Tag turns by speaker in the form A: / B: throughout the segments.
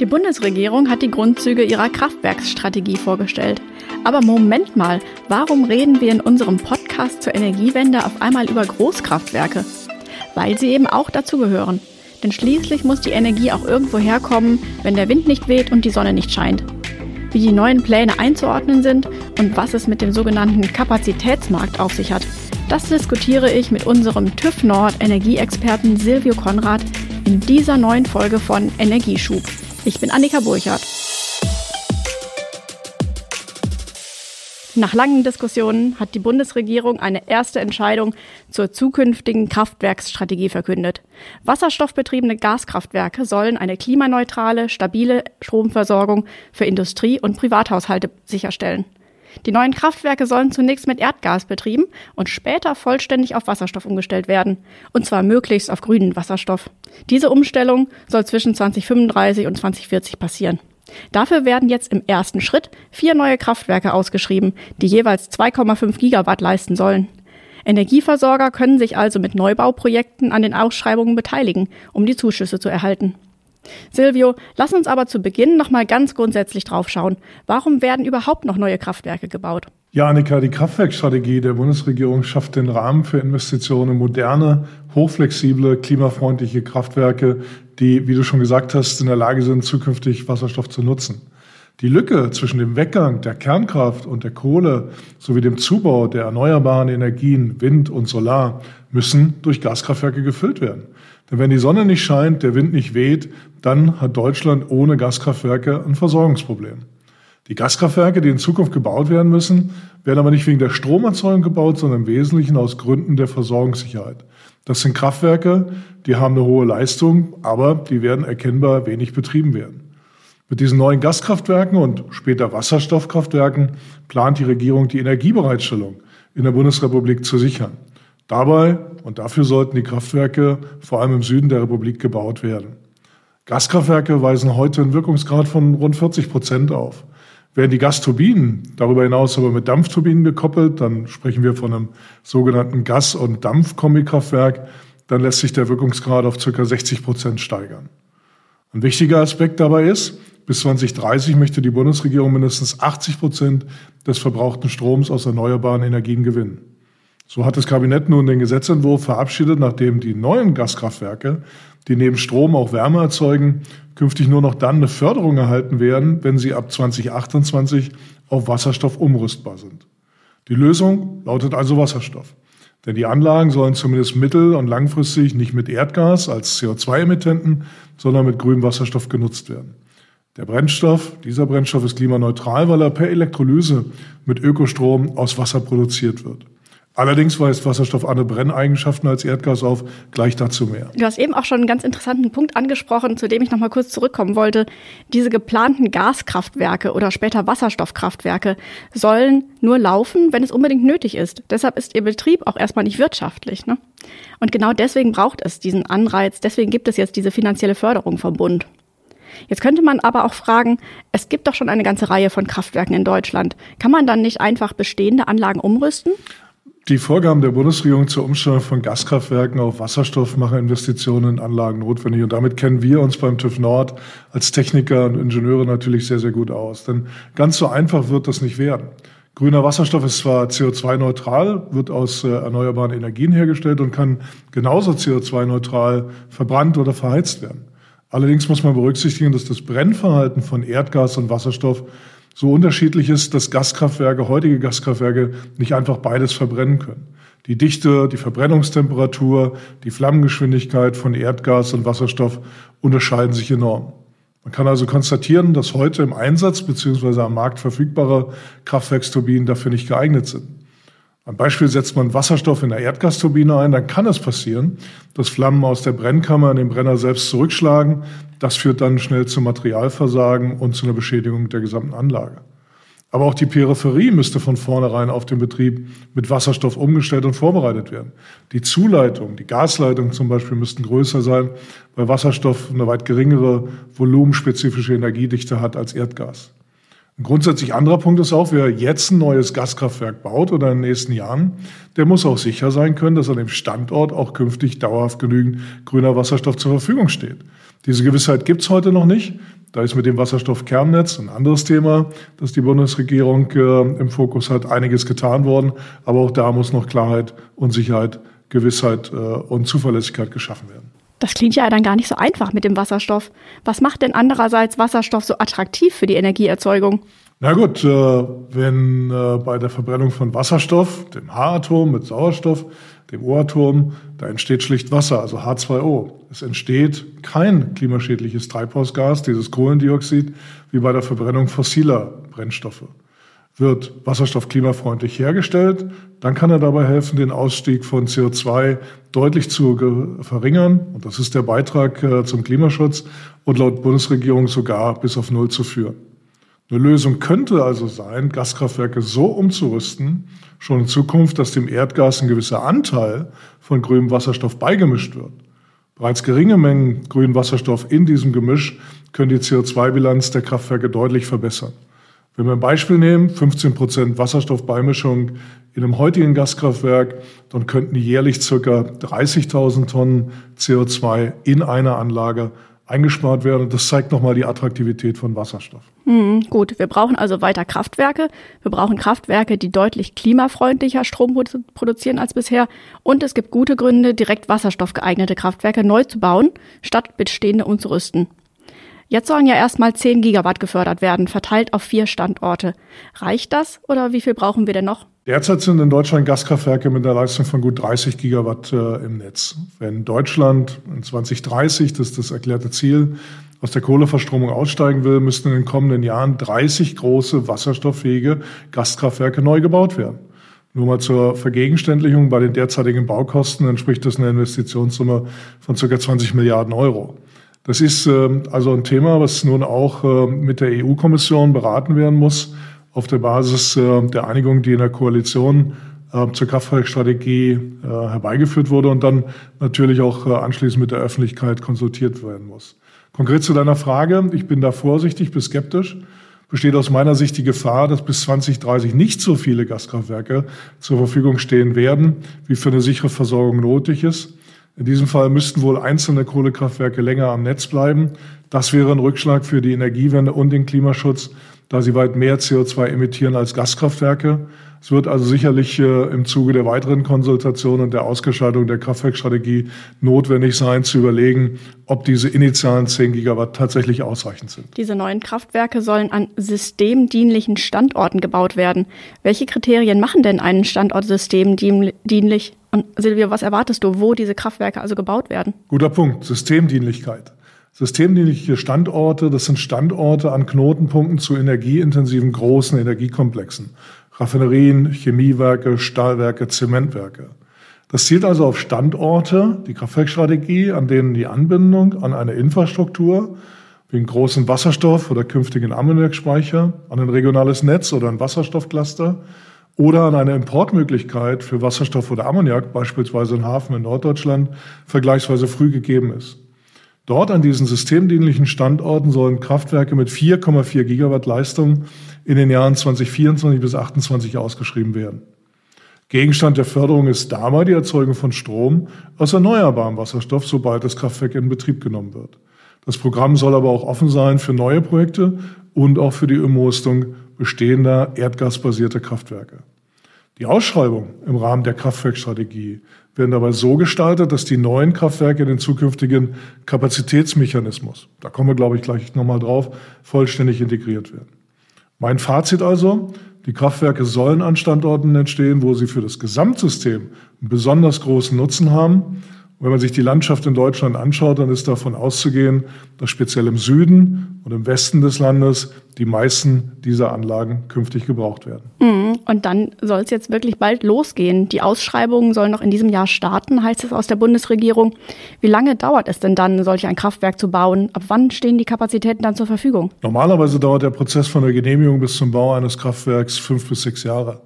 A: Die Bundesregierung hat die Grundzüge ihrer Kraftwerksstrategie vorgestellt. Aber Moment mal, warum reden wir in unserem Podcast zur Energiewende auf einmal über Großkraftwerke? Weil sie eben auch dazugehören. Denn schließlich muss die Energie auch irgendwo herkommen, wenn der Wind nicht weht und die Sonne nicht scheint. Wie die neuen Pläne einzuordnen sind und was es mit dem sogenannten Kapazitätsmarkt auf sich hat, das diskutiere ich mit unserem TÜV Nord Energieexperten Silvio Konrad in dieser neuen Folge von Energieschub. Ich bin Annika Burchardt. Nach langen Diskussionen hat die Bundesregierung eine erste Entscheidung zur zukünftigen Kraftwerksstrategie verkündet. Wasserstoffbetriebene Gaskraftwerke sollen eine klimaneutrale, stabile Stromversorgung für Industrie und Privathaushalte sicherstellen. Die neuen Kraftwerke sollen zunächst mit Erdgas betrieben und später vollständig auf Wasserstoff umgestellt werden. Und zwar möglichst auf grünen Wasserstoff. Diese Umstellung soll zwischen 2035 und 2040 passieren. Dafür werden jetzt im ersten Schritt vier neue Kraftwerke ausgeschrieben, die jeweils 2,5 Gigawatt leisten sollen. Energieversorger können sich also mit Neubauprojekten an den Ausschreibungen beteiligen, um die Zuschüsse zu erhalten. Silvio, lass uns aber zu Beginn noch mal ganz grundsätzlich draufschauen. Warum werden überhaupt noch neue Kraftwerke gebaut?
B: Ja, Annika, die Kraftwerkstrategie der Bundesregierung schafft den Rahmen für Investitionen in moderne, hochflexible, klimafreundliche Kraftwerke, die, wie du schon gesagt hast, in der Lage sind, zukünftig Wasserstoff zu nutzen. Die Lücke zwischen dem Weggang der Kernkraft und der Kohle sowie dem Zubau der erneuerbaren Energien Wind und Solar müssen durch Gaskraftwerke gefüllt werden. Denn wenn die Sonne nicht scheint, der Wind nicht weht, dann hat Deutschland ohne Gaskraftwerke ein Versorgungsproblem. Die Gaskraftwerke, die in Zukunft gebaut werden müssen, werden aber nicht wegen der Stromerzeugung gebaut, sondern im Wesentlichen aus Gründen der Versorgungssicherheit. Das sind Kraftwerke, die haben eine hohe Leistung, aber die werden erkennbar wenig betrieben werden. Mit diesen neuen Gaskraftwerken und später Wasserstoffkraftwerken plant die Regierung die Energiebereitstellung in der Bundesrepublik zu sichern. Dabei und dafür sollten die Kraftwerke vor allem im Süden der Republik gebaut werden. Gaskraftwerke weisen heute einen Wirkungsgrad von rund 40 Prozent auf. Werden die Gasturbinen darüber hinaus aber mit Dampfturbinen gekoppelt, dann sprechen wir von einem sogenannten Gas- und Dampfkombikraftwerk, dann lässt sich der Wirkungsgrad auf ca. 60 Prozent steigern. Ein wichtiger Aspekt dabei ist, bis 2030 möchte die Bundesregierung mindestens 80 Prozent des verbrauchten Stroms aus erneuerbaren Energien gewinnen. So hat das Kabinett nun den Gesetzentwurf verabschiedet, nachdem die neuen Gaskraftwerke, die neben Strom auch Wärme erzeugen, künftig nur noch dann eine Förderung erhalten werden, wenn sie ab 2028 auf Wasserstoff umrüstbar sind. Die Lösung lautet also Wasserstoff. Denn die Anlagen sollen zumindest mittel- und langfristig nicht mit Erdgas als CO2-Emittenten, sondern mit grünem Wasserstoff genutzt werden. Der Brennstoff, dieser Brennstoff ist klimaneutral, weil er per Elektrolyse mit Ökostrom aus Wasser produziert wird. Allerdings weist Wasserstoff andere Brenneigenschaften als Erdgas auf. Gleich dazu mehr.
A: Du hast eben auch schon einen ganz interessanten Punkt angesprochen, zu dem ich noch mal kurz zurückkommen wollte. Diese geplanten Gaskraftwerke oder später Wasserstoffkraftwerke sollen nur laufen, wenn es unbedingt nötig ist. Deshalb ist ihr Betrieb auch erstmal nicht wirtschaftlich. Ne? Und genau deswegen braucht es diesen Anreiz. Deswegen gibt es jetzt diese finanzielle Förderung vom Bund. Jetzt könnte man aber auch fragen, es gibt doch schon eine ganze Reihe von Kraftwerken in Deutschland. Kann man dann nicht einfach bestehende Anlagen umrüsten?
B: Die Vorgaben der Bundesregierung zur Umstellung von Gaskraftwerken auf Wasserstoff machen Investitionen in Anlagen notwendig. Und damit kennen wir uns beim TÜV Nord als Techniker und Ingenieure natürlich sehr, sehr gut aus. Denn ganz so einfach wird das nicht werden. Grüner Wasserstoff ist zwar CO2-neutral, wird aus äh, erneuerbaren Energien hergestellt und kann genauso CO2-neutral verbrannt oder verheizt werden. Allerdings muss man berücksichtigen, dass das Brennverhalten von Erdgas und Wasserstoff so unterschiedlich ist, dass Gaskraftwerke, heutige Gaskraftwerke, nicht einfach beides verbrennen können. Die Dichte, die Verbrennungstemperatur, die Flammengeschwindigkeit von Erdgas und Wasserstoff unterscheiden sich enorm. Man kann also konstatieren, dass heute im Einsatz bzw. am Markt verfügbare Kraftwerksturbinen dafür nicht geeignet sind. Ein Beispiel setzt man Wasserstoff in der Erdgasturbine ein, dann kann es passieren, dass Flammen aus der Brennkammer in den Brenner selbst zurückschlagen. Das führt dann schnell zum Materialversagen und zu einer Beschädigung der gesamten Anlage. Aber auch die Peripherie müsste von vornherein auf den Betrieb mit Wasserstoff umgestellt und vorbereitet werden. Die Zuleitung, die Gasleitung zum Beispiel müssten größer sein, weil Wasserstoff eine weit geringere volumenspezifische Energiedichte hat als Erdgas. Ein grundsätzlich anderer Punkt ist auch, wer jetzt ein neues Gaskraftwerk baut oder in den nächsten Jahren, der muss auch sicher sein können, dass an dem Standort auch künftig dauerhaft genügend grüner Wasserstoff zur Verfügung steht. Diese Gewissheit gibt es heute noch nicht. Da ist mit dem Wasserstoffkernnetz ein anderes Thema, das die Bundesregierung äh, im Fokus hat, einiges getan worden. Aber auch da muss noch Klarheit und Sicherheit, Gewissheit äh, und Zuverlässigkeit geschaffen werden.
A: Das klingt ja dann gar nicht so einfach mit dem Wasserstoff. Was macht denn andererseits Wasserstoff so attraktiv für die Energieerzeugung?
B: Na gut, äh, wenn äh, bei der Verbrennung von Wasserstoff, dem H-Atom mit Sauerstoff, dem O-Atom, da entsteht schlicht Wasser, also H2O. Es entsteht kein klimaschädliches Treibhausgas, dieses Kohlendioxid, wie bei der Verbrennung fossiler Brennstoffe. Wird Wasserstoff klimafreundlich hergestellt, dann kann er dabei helfen, den Ausstieg von CO2 deutlich zu verringern. Und das ist der Beitrag äh, zum Klimaschutz und laut Bundesregierung sogar bis auf Null zu führen. Eine Lösung könnte also sein, Gaskraftwerke so umzurüsten, schon in Zukunft, dass dem Erdgas ein gewisser Anteil von grünem Wasserstoff beigemischt wird. Bereits geringe Mengen grünen Wasserstoff in diesem Gemisch können die CO2-Bilanz der Kraftwerke deutlich verbessern. Wenn wir ein Beispiel nehmen, 15 Prozent Wasserstoffbeimischung in einem heutigen Gaskraftwerk, dann könnten jährlich circa 30.000 Tonnen CO2 in einer Anlage eingespart werden. Und das zeigt nochmal die Attraktivität von Wasserstoff.
A: Hm, gut, wir brauchen also weiter Kraftwerke. Wir brauchen Kraftwerke, die deutlich klimafreundlicher Strom produzieren als bisher. Und es gibt gute Gründe, direkt wasserstoffgeeignete Kraftwerke neu zu bauen, statt bestehende umzurüsten. Jetzt sollen ja erstmal 10 Gigawatt gefördert werden, verteilt auf vier Standorte. Reicht das oder wie viel brauchen wir denn noch?
B: Derzeit sind in Deutschland Gaskraftwerke mit einer Leistung von gut 30 Gigawatt äh, im Netz. Wenn Deutschland in 2030, das ist das erklärte Ziel, aus der Kohleverstromung aussteigen will, müssten in den kommenden Jahren 30 große wasserstofffähige Gaskraftwerke neu gebaut werden. Nur mal zur Vergegenständlichung, bei den derzeitigen Baukosten entspricht das einer Investitionssumme von ca. 20 Milliarden Euro. Das ist äh, also ein Thema, was nun auch äh, mit der EU-Kommission beraten werden muss, auf der Basis äh, der Einigung, die in der Koalition zur Kraftwerkstrategie äh, herbeigeführt wurde und dann natürlich auch äh, anschließend mit der Öffentlichkeit konsultiert werden muss. Konkret zu deiner Frage, ich bin da vorsichtig bis skeptisch. Besteht aus meiner Sicht die Gefahr, dass bis 2030 nicht so viele Gaskraftwerke zur Verfügung stehen werden, wie für eine sichere Versorgung nötig ist. In diesem Fall müssten wohl einzelne Kohlekraftwerke länger am Netz bleiben. Das wäre ein Rückschlag für die Energiewende und den Klimaschutz, da sie weit mehr CO2 emittieren als Gaskraftwerke. Es wird also sicherlich äh, im Zuge der weiteren Konsultation und der Ausgestaltung der Kraftwerkstrategie notwendig sein, zu überlegen, ob diese initialen 10 Gigawatt tatsächlich ausreichend sind.
A: Diese neuen Kraftwerke sollen an systemdienlichen Standorten gebaut werden. Welche Kriterien machen denn einen Standort systemdienlich? Und Silvio, was erwartest du, wo diese Kraftwerke also gebaut werden?
B: Guter Punkt, Systemdienlichkeit. Systemdienliche Standorte, das sind Standorte an Knotenpunkten zu energieintensiven großen Energiekomplexen. Raffinerien, Chemiewerke, Stahlwerke, Zementwerke. Das zielt also auf Standorte, die Kraftwerkstrategie, an denen die Anbindung an eine Infrastruktur wie einen großen Wasserstoff oder künftigen Ammoniakspeicher, an ein regionales Netz oder ein Wasserstoffcluster oder an eine Importmöglichkeit für Wasserstoff oder Ammoniak, beispielsweise in Hafen in Norddeutschland, vergleichsweise früh gegeben ist. Dort an diesen systemdienlichen Standorten sollen Kraftwerke mit 4,4 Gigawatt Leistung in den Jahren 2024 bis 2028 ausgeschrieben werden. Gegenstand der Förderung ist dabei die Erzeugung von Strom aus erneuerbarem Wasserstoff, sobald das Kraftwerk in Betrieb genommen wird. Das Programm soll aber auch offen sein für neue Projekte und auch für die Umrüstung bestehender erdgasbasierter Kraftwerke. Die Ausschreibung im Rahmen der Kraftwerkstrategie werden dabei so gestaltet, dass die neuen Kraftwerke in den zukünftigen Kapazitätsmechanismus, da kommen wir, glaube ich, gleich nochmal drauf, vollständig integriert werden. Mein Fazit also, die Kraftwerke sollen an Standorten entstehen, wo sie für das Gesamtsystem einen besonders großen Nutzen haben wenn man sich die Landschaft in Deutschland anschaut, dann ist davon auszugehen, dass speziell im Süden und im Westen des Landes die meisten dieser Anlagen künftig gebraucht werden.
A: Mhm. Und dann soll es jetzt wirklich bald losgehen. Die Ausschreibungen sollen noch in diesem Jahr starten, heißt es aus der Bundesregierung. Wie lange dauert es denn dann, solch ein Kraftwerk zu bauen? Ab wann stehen die Kapazitäten dann zur Verfügung?
B: Normalerweise dauert der Prozess von der Genehmigung bis zum Bau eines Kraftwerks fünf bis sechs Jahre.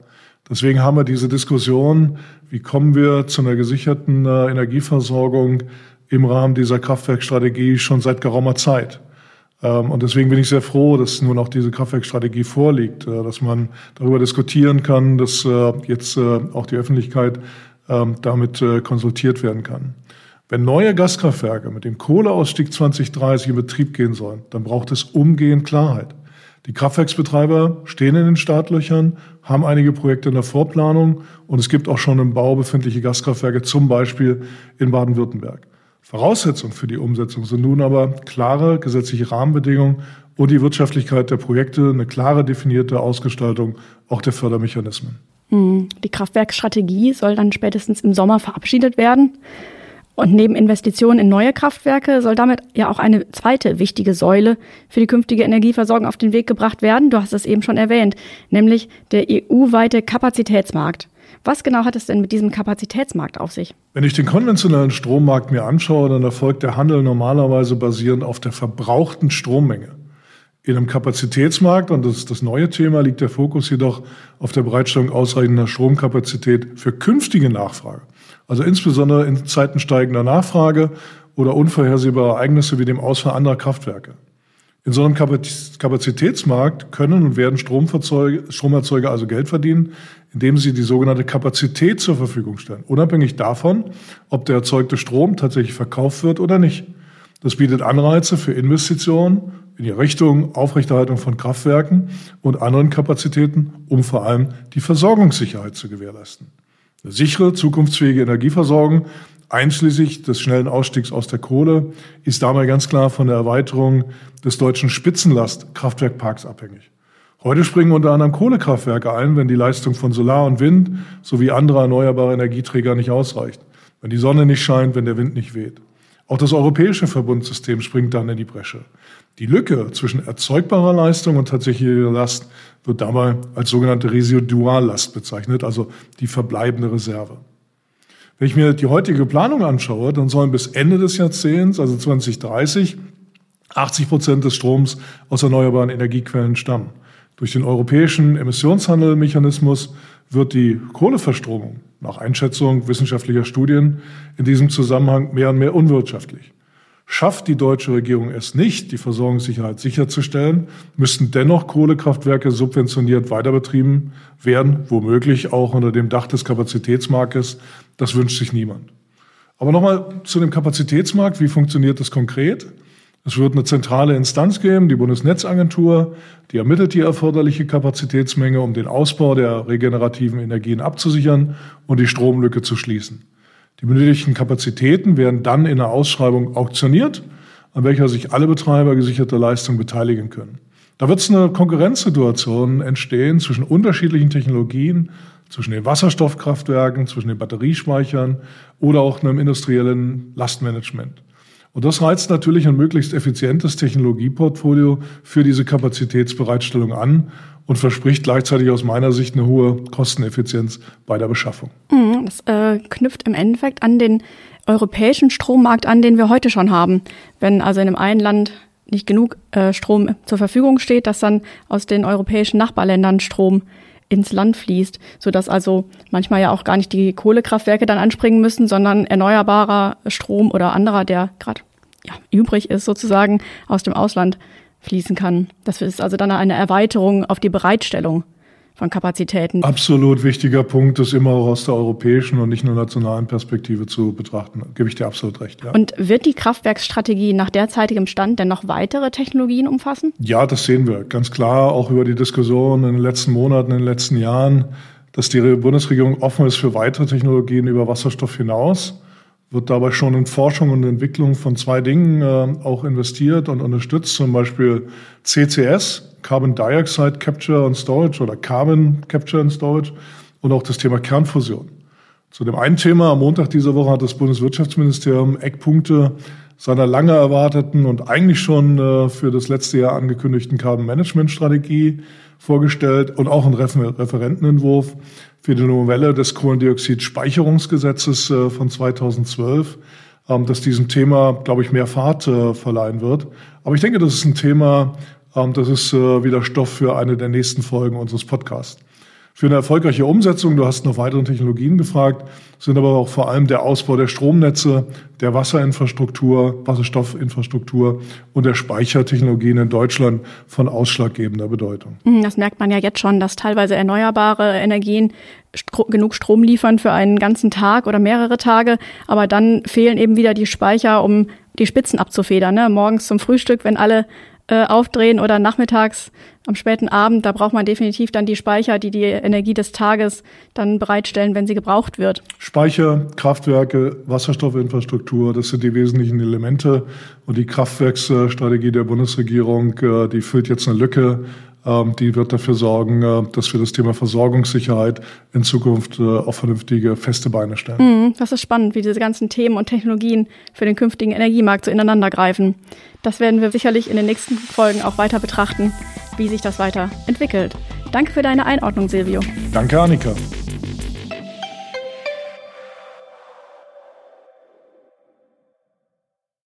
B: Deswegen haben wir diese Diskussion, wie kommen wir zu einer gesicherten äh, Energieversorgung im Rahmen dieser Kraftwerkstrategie schon seit geraumer Zeit. Ähm, und deswegen bin ich sehr froh, dass nun auch diese Kraftwerkstrategie vorliegt, äh, dass man darüber diskutieren kann, dass äh, jetzt auch die Öffentlichkeit ähm, damit konsultiert werden kann. Wenn neue Gaskraftwerke mit dem Kohleausstieg 2030 in Betrieb gehen sollen, dann braucht es umgehend Klarheit. Die Kraftwerksbetreiber stehen in den Startlöchern, haben einige Projekte in der Vorplanung und es gibt auch schon im Bau befindliche Gaskraftwerke, zum Beispiel in Baden-Württemberg. Voraussetzung für die Umsetzung sind nun aber klare gesetzliche Rahmenbedingungen und die Wirtschaftlichkeit der Projekte, eine klare definierte Ausgestaltung auch der Fördermechanismen.
A: Hm, die Kraftwerkstrategie soll dann spätestens im Sommer verabschiedet werden. Und neben Investitionen in neue Kraftwerke soll damit ja auch eine zweite wichtige Säule für die künftige Energieversorgung auf den Weg gebracht werden. Du hast es eben schon erwähnt, nämlich der EU-weite Kapazitätsmarkt. Was genau hat es denn mit diesem Kapazitätsmarkt auf sich?
B: Wenn ich den konventionellen Strommarkt mir anschaue, dann erfolgt der Handel normalerweise basierend auf der verbrauchten Strommenge. In einem Kapazitätsmarkt, und das ist das neue Thema, liegt der Fokus jedoch auf der Bereitstellung ausreichender Stromkapazität für künftige Nachfrage. Also insbesondere in Zeiten steigender Nachfrage oder unvorhersehbarer Ereignisse wie dem Ausfall anderer Kraftwerke. In so einem Kapazitätsmarkt können und werden Stromerzeuger also Geld verdienen, indem sie die sogenannte Kapazität zur Verfügung stellen, unabhängig davon, ob der erzeugte Strom tatsächlich verkauft wird oder nicht. Das bietet Anreize für Investitionen in die Richtung Aufrechterhaltung von Kraftwerken und anderen Kapazitäten, um vor allem die Versorgungssicherheit zu gewährleisten. Eine sichere, zukunftsfähige Energieversorgung, einschließlich des schnellen Ausstiegs aus der Kohle, ist dabei ganz klar von der Erweiterung des deutschen Spitzenlastkraftwerkparks abhängig. Heute springen unter anderem Kohlekraftwerke ein, wenn die Leistung von Solar und Wind sowie anderer erneuerbarer Energieträger nicht ausreicht, wenn die Sonne nicht scheint, wenn der Wind nicht weht. Auch das europäische Verbundsystem springt dann in die Bresche. Die Lücke zwischen erzeugbarer Leistung und tatsächlicher Last wird dabei als sogenannte Residuallast bezeichnet, also die verbleibende Reserve. Wenn ich mir die heutige Planung anschaue, dann sollen bis Ende des Jahrzehnts, also 2030, 80 Prozent des Stroms aus erneuerbaren Energiequellen stammen. Durch den europäischen Emissionshandelmechanismus wird die Kohleverstromung nach Einschätzung wissenschaftlicher Studien in diesem Zusammenhang mehr und mehr unwirtschaftlich. Schafft die deutsche Regierung es nicht, die Versorgungssicherheit sicherzustellen, müssten dennoch Kohlekraftwerke subventioniert weiterbetrieben werden, womöglich auch unter dem Dach des Kapazitätsmarktes. Das wünscht sich niemand. Aber nochmal zu dem Kapazitätsmarkt. Wie funktioniert das konkret? Es wird eine zentrale Instanz geben, die Bundesnetzagentur, die ermittelt die erforderliche Kapazitätsmenge, um den Ausbau der regenerativen Energien abzusichern und die Stromlücke zu schließen. Die benötigten Kapazitäten werden dann in einer Ausschreibung auktioniert, an welcher sich alle Betreiber gesicherter Leistung beteiligen können. Da wird es eine Konkurrenzsituation entstehen zwischen unterschiedlichen Technologien, zwischen den Wasserstoffkraftwerken, zwischen den Batteriespeichern oder auch einem industriellen Lastmanagement. Und das reizt natürlich ein möglichst effizientes Technologieportfolio für diese Kapazitätsbereitstellung an und verspricht gleichzeitig aus meiner Sicht eine hohe Kosteneffizienz bei der Beschaffung.
A: Mhm, das äh, knüpft im Endeffekt an den europäischen Strommarkt an, den wir heute schon haben. Wenn also in einem Land nicht genug äh, Strom zur Verfügung steht, dass dann aus den europäischen Nachbarländern Strom ins Land fließt, sodass also manchmal ja auch gar nicht die Kohlekraftwerke dann anspringen müssen, sondern erneuerbarer Strom oder anderer, der gerade ja, übrig ist, sozusagen aus dem Ausland fließen kann. Das ist also dann eine Erweiterung auf die Bereitstellung von Kapazitäten.
B: Absolut wichtiger Punkt, das immer auch aus der europäischen und nicht nur nationalen Perspektive zu betrachten. Gebe ich dir absolut recht.
A: Ja. Und wird die Kraftwerksstrategie nach derzeitigem Stand denn noch weitere Technologien umfassen?
B: Ja, das sehen wir ganz klar, auch über die Diskussion in den letzten Monaten, in den letzten Jahren, dass die Bundesregierung offen ist für weitere Technologien über Wasserstoff hinaus wird dabei schon in Forschung und Entwicklung von zwei Dingen äh, auch investiert und unterstützt, zum Beispiel CCS, Carbon Dioxide Capture and Storage oder Carbon Capture and Storage und auch das Thema Kernfusion. Zu dem einen Thema am Montag dieser Woche hat das Bundeswirtschaftsministerium Eckpunkte seiner lange erwarteten und eigentlich schon äh, für das letzte Jahr angekündigten Carbon Management Strategie vorgestellt und auch einen Referentenentwurf für die Novelle des Kohlendioxidspeicherungsgesetzes äh, von 2012, ähm, das diesem Thema, glaube ich, mehr Fahrt äh, verleihen wird. Aber ich denke, das ist ein Thema, ähm, das ist äh, wieder Stoff für eine der nächsten Folgen unseres Podcasts. Für eine erfolgreiche Umsetzung, du hast nach weiteren Technologien gefragt, sind aber auch vor allem der Ausbau der Stromnetze, der Wasserinfrastruktur, Wasserstoffinfrastruktur und der Speichertechnologien in Deutschland von ausschlaggebender Bedeutung.
A: Hm, das merkt man ja jetzt schon, dass teilweise erneuerbare Energien genug Strom liefern für einen ganzen Tag oder mehrere Tage, aber dann fehlen eben wieder die Speicher, um die Spitzen abzufedern. Ne? Morgens zum Frühstück, wenn alle äh, aufdrehen oder nachmittags am späten Abend, da braucht man definitiv dann die Speicher, die die Energie des Tages dann bereitstellen, wenn sie gebraucht wird.
B: Speicher, Kraftwerke, Wasserstoffinfrastruktur, das sind die wesentlichen Elemente. Und die Kraftwerksstrategie der Bundesregierung, äh, die füllt jetzt eine Lücke. Ähm, die wird dafür sorgen, äh, dass wir das Thema Versorgungssicherheit in Zukunft äh, auf vernünftige, feste Beine stellen.
A: Mhm, das ist spannend, wie diese ganzen Themen und Technologien für den künftigen Energiemarkt so ineinander greifen. Das werden wir sicherlich in den nächsten Folgen auch weiter betrachten, wie sich das weiter entwickelt. Danke für deine Einordnung, Silvio.
B: Danke, Annika.